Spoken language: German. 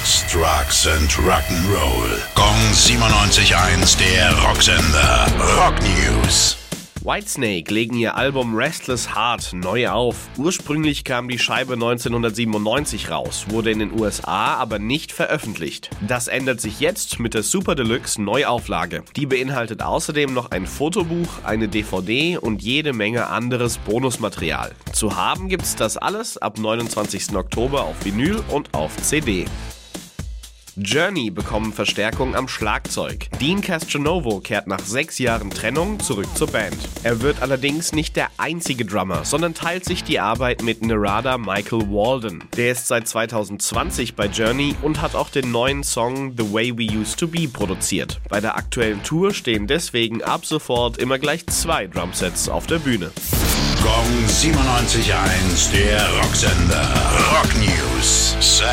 Sex, Drugs and Rock'n'Roll. Gong 97.1, der Rocksender. Rock News. Whitesnake legen ihr Album Restless Heart neu auf. Ursprünglich kam die Scheibe 1997 raus, wurde in den USA aber nicht veröffentlicht. Das ändert sich jetzt mit der Super Deluxe Neuauflage. Die beinhaltet außerdem noch ein Fotobuch, eine DVD und jede Menge anderes Bonusmaterial. Zu haben gibt's das alles ab 29. Oktober auf Vinyl und auf CD. Journey bekommen Verstärkung am Schlagzeug. Dean Castronovo kehrt nach sechs Jahren Trennung zurück zur Band. Er wird allerdings nicht der einzige Drummer, sondern teilt sich die Arbeit mit Narada Michael Walden. Der ist seit 2020 bei Journey und hat auch den neuen Song The Way We Used to Be produziert. Bei der aktuellen Tour stehen deswegen ab sofort immer gleich zwei Drumsets auf der Bühne. Gong 97.1, der Rocksender.